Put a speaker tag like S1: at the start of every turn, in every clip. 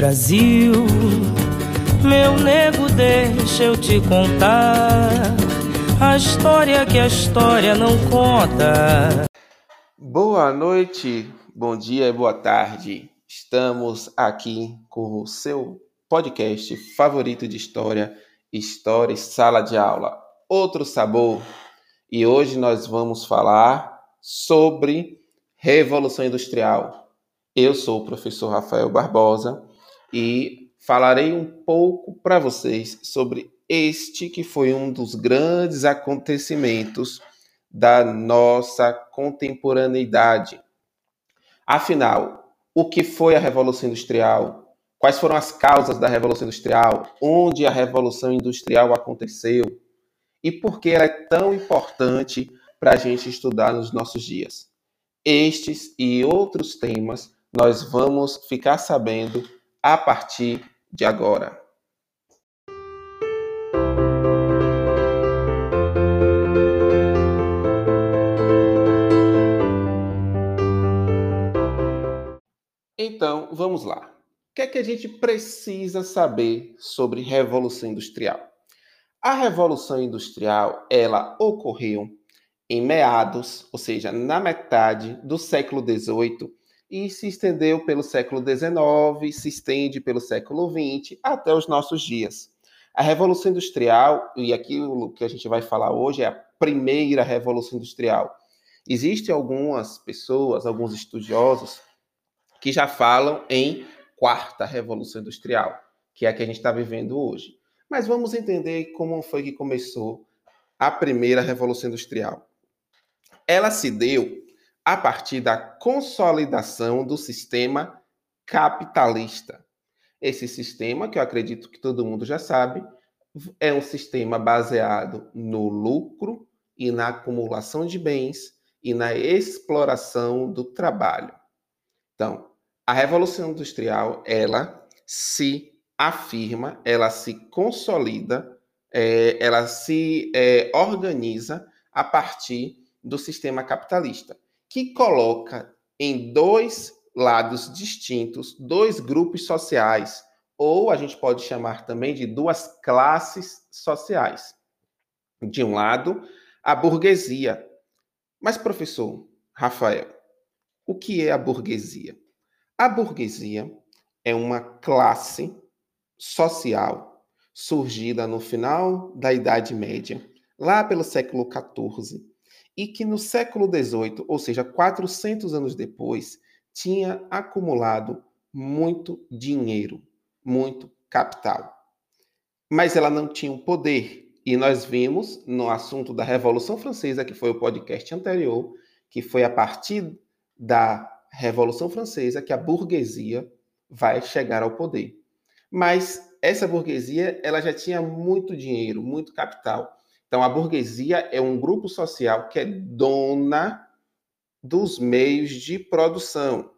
S1: Brasil, meu nego, deixa eu te contar a história que a história não conta.
S2: Boa noite, bom dia e boa tarde. Estamos aqui com o seu podcast favorito de história, História e Sala de Aula. Outro sabor. E hoje nós vamos falar sobre Revolução Industrial. Eu sou o professor Rafael Barbosa e falarei um pouco para vocês sobre este que foi um dos grandes acontecimentos da nossa contemporaneidade. Afinal, o que foi a Revolução Industrial? Quais foram as causas da Revolução Industrial? Onde a Revolução Industrial aconteceu? E por que ela é tão importante para a gente estudar nos nossos dias? Estes e outros temas nós vamos ficar sabendo a partir de agora. Então, vamos lá. O que é que a gente precisa saber sobre Revolução Industrial? A Revolução Industrial, ela ocorreu em meados, ou seja, na metade do século XVIII e se estendeu pelo século XIX, se estende pelo século XX até os nossos dias. A Revolução Industrial, e aquilo que a gente vai falar hoje, é a primeira Revolução Industrial. Existem algumas pessoas, alguns estudiosos, que já falam em quarta Revolução Industrial, que é a que a gente está vivendo hoje. Mas vamos entender como foi que começou a primeira Revolução Industrial. Ela se deu a partir da consolidação do sistema capitalista. Esse sistema, que eu acredito que todo mundo já sabe, é um sistema baseado no lucro e na acumulação de bens e na exploração do trabalho. Então, a revolução industrial, ela se afirma, ela se consolida, é, ela se é, organiza a partir do sistema capitalista que coloca em dois lados distintos, dois grupos sociais, ou a gente pode chamar também de duas classes sociais. De um lado, a burguesia. Mas, professor Rafael, o que é a burguesia? A burguesia é uma classe social surgida no final da Idade Média, lá pelo século XIV, e que no século XVIII, ou seja, 400 anos depois, tinha acumulado muito dinheiro, muito capital. Mas ela não tinha um poder. E nós vimos no assunto da Revolução Francesa, que foi o podcast anterior, que foi a partir da Revolução Francesa que a burguesia vai chegar ao poder. Mas essa burguesia, ela já tinha muito dinheiro, muito capital. Então, a burguesia é um grupo social que é dona dos meios de produção,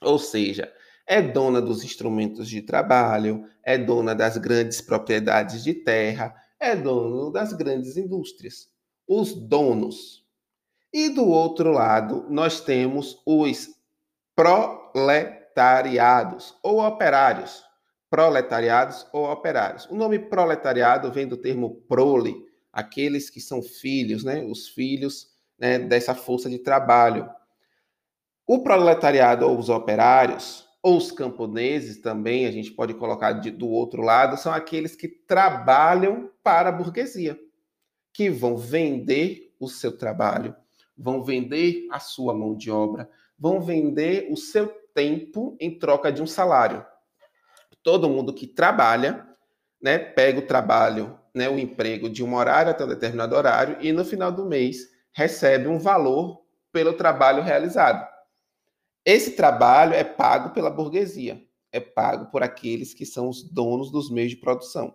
S2: ou seja, é dona dos instrumentos de trabalho, é dona das grandes propriedades de terra, é dono das grandes indústrias, os donos. E do outro lado, nós temos os proletariados ou operários. Proletariados ou operários. O nome proletariado vem do termo prole, aqueles que são filhos, né, os filhos né, dessa força de trabalho. O proletariado ou os operários, ou os camponeses também, a gente pode colocar de, do outro lado, são aqueles que trabalham para a burguesia, que vão vender o seu trabalho, vão vender a sua mão de obra, vão vender o seu tempo em troca de um salário. Todo mundo que trabalha, né, pega o trabalho né, o emprego de um horário até um determinado horário e no final do mês recebe um valor pelo trabalho realizado. Esse trabalho é pago pela burguesia, é pago por aqueles que são os donos dos meios de produção.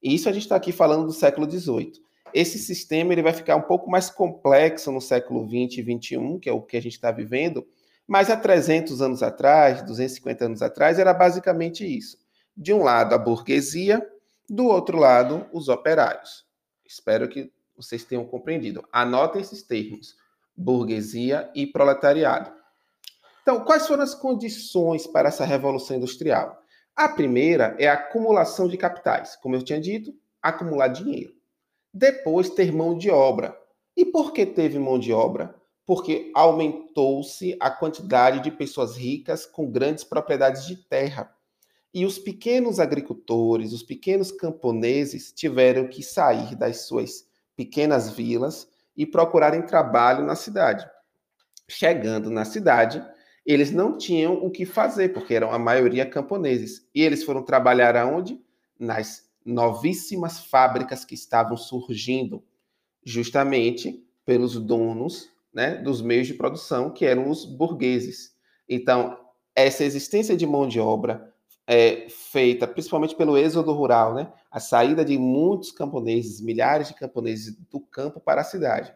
S2: E isso a gente está aqui falando do século XVIII. Esse sistema ele vai ficar um pouco mais complexo no século XX e XXI, que é o que a gente está vivendo, mas há 300 anos atrás, 250 anos atrás, era basicamente isso. De um lado, a burguesia, do outro lado, os operários. Espero que vocês tenham compreendido. Anotem esses termos: burguesia e proletariado. Então, quais foram as condições para essa revolução industrial? A primeira é a acumulação de capitais, como eu tinha dito, acumular dinheiro. Depois, ter mão de obra. E por que teve mão de obra? Porque aumentou-se a quantidade de pessoas ricas com grandes propriedades de terra. E os pequenos agricultores, os pequenos camponeses tiveram que sair das suas pequenas vilas e procurarem trabalho na cidade. Chegando na cidade, eles não tinham o que fazer, porque eram a maioria camponeses. E eles foram trabalhar aonde? Nas novíssimas fábricas que estavam surgindo, justamente pelos donos né, dos meios de produção, que eram os burgueses. Então, essa existência de mão de obra é feita principalmente pelo êxodo rural, né, a saída de muitos camponeses, milhares de camponeses do campo para a cidade.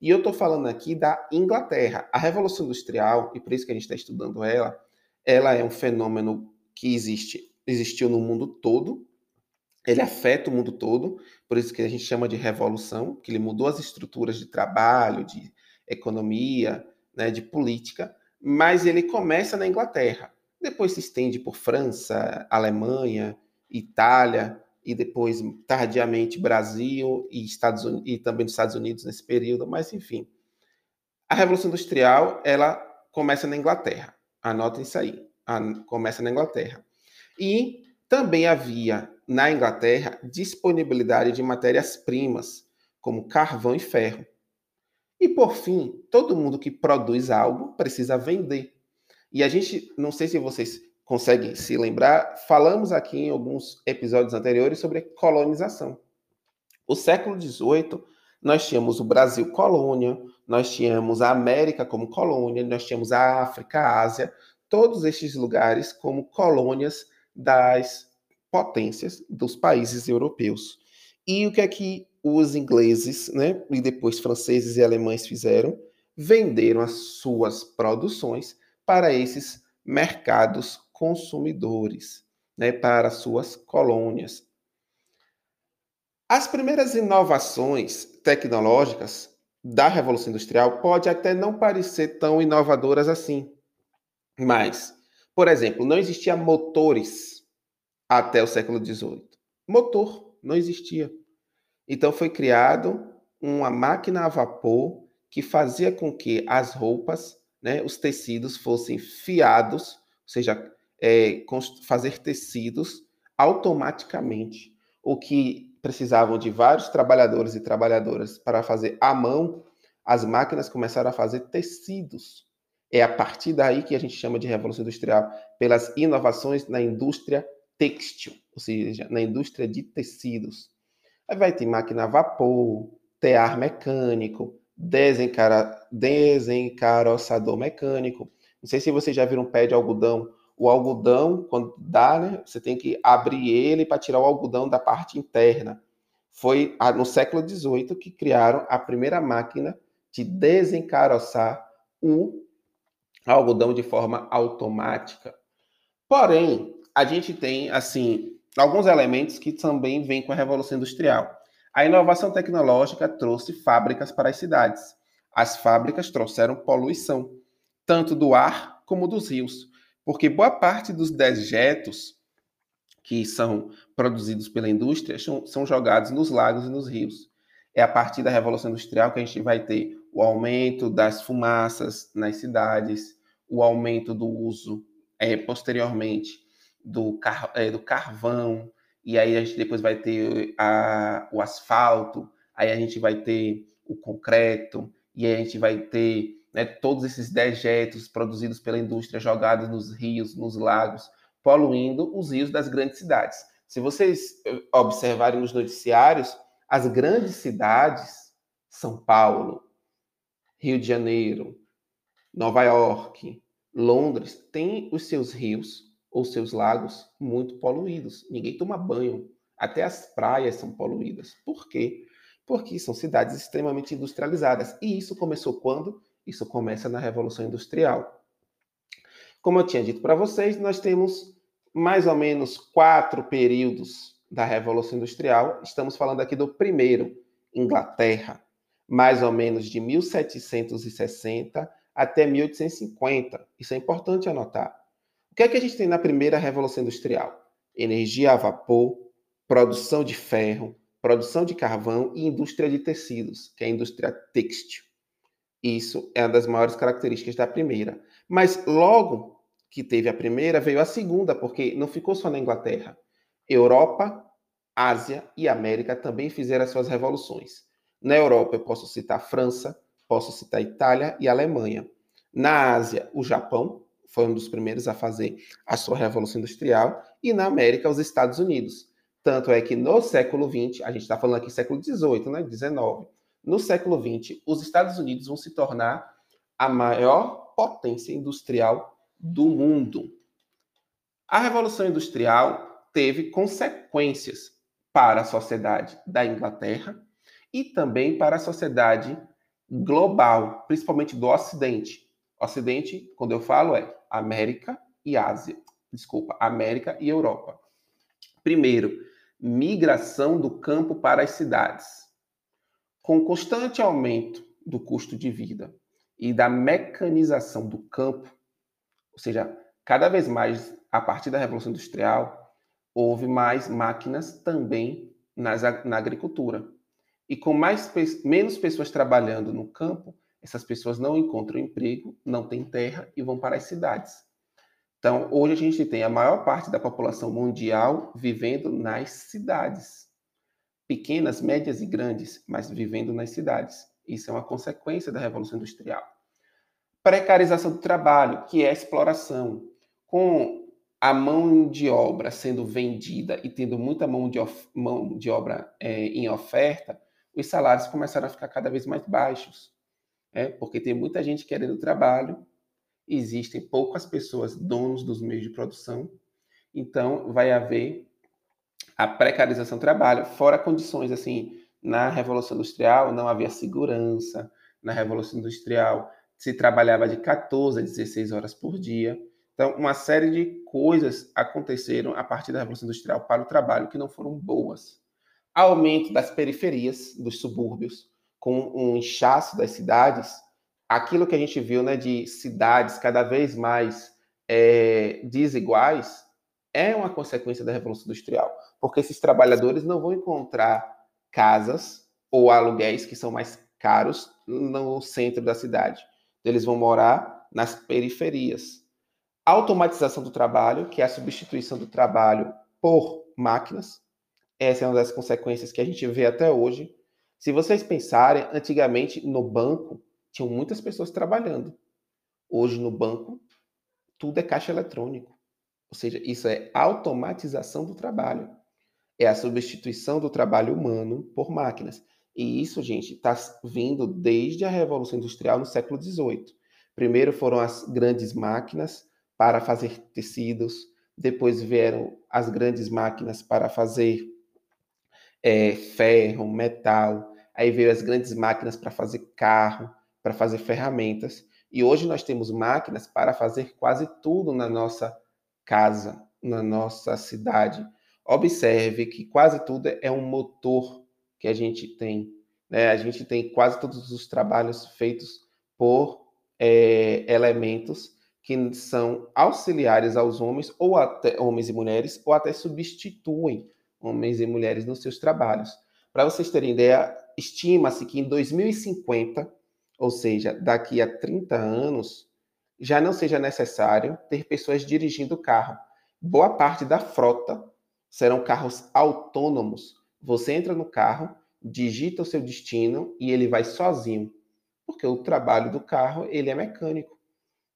S2: E eu estou falando aqui da Inglaterra. A Revolução Industrial, e por isso que a gente está estudando ela, ela é um fenômeno que existe, existiu no mundo todo, ele afeta o mundo todo, por isso que a gente chama de revolução, que ele mudou as estruturas de trabalho, de economia, né, de política, mas ele começa na Inglaterra, depois se estende por França, Alemanha, Itália, e depois, tardiamente, Brasil e, Estados Unidos, e também nos Estados Unidos nesse período, mas enfim. A Revolução Industrial, ela começa na Inglaterra. Anotem isso aí. Começa na Inglaterra. E também havia na Inglaterra disponibilidade de matérias-primas, como carvão e ferro. E por fim, todo mundo que produz algo precisa vender. E a gente, não sei se vocês conseguem se lembrar, falamos aqui em alguns episódios anteriores sobre colonização. O século XVIII, nós tínhamos o Brasil colônia, nós tínhamos a América como colônia, nós tínhamos a África, a Ásia, todos estes lugares como colônias das potências dos países europeus. E o que é que os ingleses, né, e depois franceses e alemães fizeram? Venderam as suas produções para esses mercados consumidores, né, para suas colônias. As primeiras inovações tecnológicas da Revolução Industrial pode até não parecer tão inovadoras assim, mas, por exemplo, não existia motores até o século XVIII. Motor não existia. Então foi criado uma máquina a vapor que fazia com que as roupas, né, os tecidos fossem fiados, ou seja, é, fazer tecidos automaticamente, o que precisavam de vários trabalhadores e trabalhadoras para fazer à mão, as máquinas começaram a fazer tecidos. É a partir daí que a gente chama de revolução industrial, pelas inovações na indústria têxtil, ou seja, na indústria de tecidos. Aí vai ter máquina a vapor, tear mecânico, desencara, desencaroçador mecânico. Não sei se vocês já viram um pé de algodão o algodão, quando dá, né, você tem que abrir ele para tirar o algodão da parte interna. Foi no século XVIII que criaram a primeira máquina de desencaroçar o algodão de forma automática. Porém, a gente tem assim alguns elementos que também vêm com a revolução industrial. A inovação tecnológica trouxe fábricas para as cidades. As fábricas trouxeram poluição, tanto do ar como dos rios porque boa parte dos dejetos que são produzidos pela indústria são, jogados nos lagos e nos rios. É a partir da Revolução Industrial que a gente vai ter o aumento das fumaças nas cidades, o aumento do uso, é, posteriormente, do, car é, do carvão, e aí a gente depois vai ter a, o asfalto, aí a gente vai ter o concreto, e aí a gente vai ter né, todos esses dejetos produzidos pela indústria jogados nos rios, nos lagos, poluindo os rios das grandes cidades. Se vocês eh, observarem nos noticiários, as grandes cidades, São Paulo, Rio de Janeiro, Nova York, Londres, têm os seus rios ou seus lagos muito poluídos. Ninguém toma banho. Até as praias são poluídas. Por quê? Porque são cidades extremamente industrializadas. E isso começou quando? Isso começa na Revolução Industrial. Como eu tinha dito para vocês, nós temos mais ou menos quatro períodos da Revolução Industrial. Estamos falando aqui do primeiro, Inglaterra, mais ou menos de 1760 até 1850. Isso é importante anotar. Que é que a gente tem na primeira revolução industrial? Energia a vapor, produção de ferro, produção de carvão e indústria de tecidos, que é a indústria têxtil. Isso é uma das maiores características da primeira. Mas logo que teve a primeira, veio a segunda, porque não ficou só na Inglaterra. Europa, Ásia e América também fizeram as suas revoluções. Na Europa, eu posso citar França, posso citar Itália e Alemanha. Na Ásia, o Japão foi um dos primeiros a fazer a sua revolução industrial. E na América, os Estados Unidos. Tanto é que no século XX, a gente está falando aqui século XVIII, né? 19. No século XX, os Estados Unidos vão se tornar a maior potência industrial do mundo. A Revolução Industrial teve consequências para a sociedade da Inglaterra e também para a sociedade global, principalmente do Ocidente. Ocidente, quando eu falo, é América e Ásia. Desculpa, América e Europa. Primeiro, migração do campo para as cidades. Com constante aumento do custo de vida e da mecanização do campo, ou seja, cada vez mais a partir da Revolução Industrial, houve mais máquinas também nas, na agricultura. E com mais, menos pessoas trabalhando no campo, essas pessoas não encontram emprego, não têm terra e vão para as cidades. Então, hoje a gente tem a maior parte da população mundial vivendo nas cidades. Pequenas, médias e grandes, mas vivendo nas cidades. Isso é uma consequência da Revolução Industrial. Precarização do trabalho, que é a exploração. Com a mão de obra sendo vendida e tendo muita mão de, mão de obra é, em oferta, os salários começaram a ficar cada vez mais baixos. É, porque tem muita gente querendo trabalho, existem poucas pessoas donos dos meios de produção, então vai haver a precarização do trabalho, fora condições assim, na Revolução Industrial não havia segurança, na Revolução Industrial se trabalhava de 14 a 16 horas por dia. Então, uma série de coisas aconteceram a partir da Revolução Industrial para o trabalho que não foram boas. Aumento das periferias, dos subúrbios, com um inchaço das cidades, aquilo que a gente viu né, de cidades cada vez mais é, desiguais, é uma consequência da Revolução Industrial, porque esses trabalhadores não vão encontrar casas ou aluguéis que são mais caros no centro da cidade. Eles vão morar nas periferias. Automatização do trabalho, que é a substituição do trabalho por máquinas. Essa é uma das consequências que a gente vê até hoje. Se vocês pensarem, antigamente no banco tinham muitas pessoas trabalhando. Hoje no banco tudo é caixa eletrônico. Ou seja, isso é automatização do trabalho. É a substituição do trabalho humano por máquinas. E isso, gente, está vindo desde a Revolução Industrial no século XVIII. Primeiro foram as grandes máquinas para fazer tecidos, depois vieram as grandes máquinas para fazer é, ferro, metal, aí veio as grandes máquinas para fazer carro, para fazer ferramentas, e hoje nós temos máquinas para fazer quase tudo na nossa casa, na nossa cidade. Observe que quase tudo é um motor que a gente tem. Né? A gente tem quase todos os trabalhos feitos por é, elementos que são auxiliares aos homens, ou até homens e mulheres, ou até substituem homens e mulheres nos seus trabalhos. Para vocês terem ideia, estima-se que em 2050, ou seja, daqui a 30 anos, já não seja necessário ter pessoas dirigindo o carro. Boa parte da frota serão carros autônomos. Você entra no carro, digita o seu destino e ele vai sozinho, porque o trabalho do carro ele é mecânico.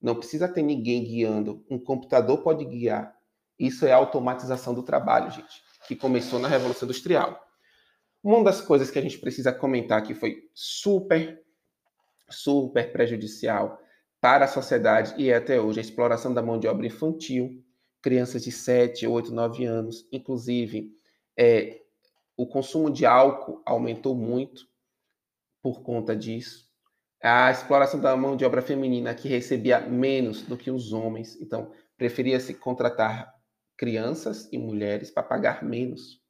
S2: Não precisa ter ninguém guiando, um computador pode guiar. Isso é automatização do trabalho, gente, que começou na Revolução Industrial. Uma das coisas que a gente precisa comentar que foi super, super prejudicial para a sociedade e é até hoje a exploração da mão de obra infantil, crianças de 7, 8, 9 anos, inclusive é, o consumo de álcool aumentou muito por conta disso. A exploração da mão de obra feminina que recebia menos do que os homens, então preferia-se contratar crianças e mulheres para pagar menos.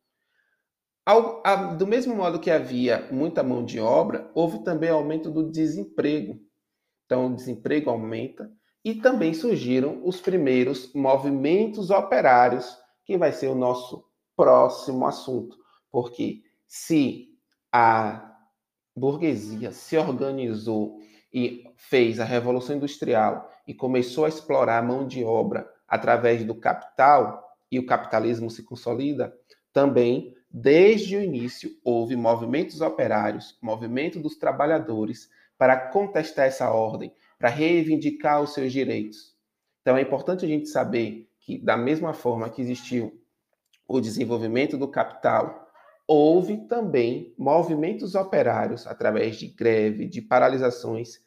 S2: Ao, a, do mesmo modo que havia muita mão de obra, houve também aumento do desemprego. Então, o desemprego aumenta e também surgiram os primeiros movimentos operários, que vai ser o nosso próximo assunto, porque se a burguesia se organizou e fez a revolução industrial e começou a explorar a mão de obra através do capital e o capitalismo se consolida, também desde o início houve movimentos operários, movimento dos trabalhadores para contestar essa ordem, para reivindicar os seus direitos. Então é importante a gente saber que da mesma forma que existiu o desenvolvimento do capital, houve também movimentos operários através de greve, de paralisações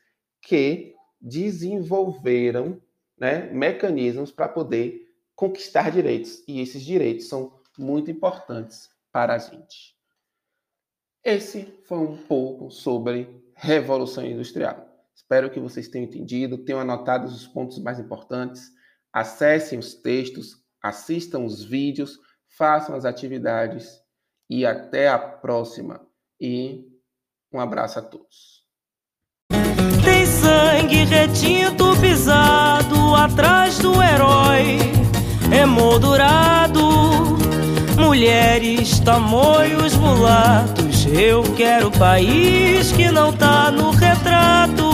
S2: que desenvolveram né, mecanismos para poder conquistar direitos. E esses direitos são muito importantes para a gente. Esse foi um pouco sobre Revolução Industrial. Espero que vocês tenham entendido, tenham anotado os pontos mais importantes. Acessem os textos, assistam os vídeos, façam as atividades e até a próxima. E um abraço a todos.
S1: Tem sangue pisado atrás do herói, emoldurado. Mulheres, tamoios, mulatos. Eu quero país que não tá no retrato.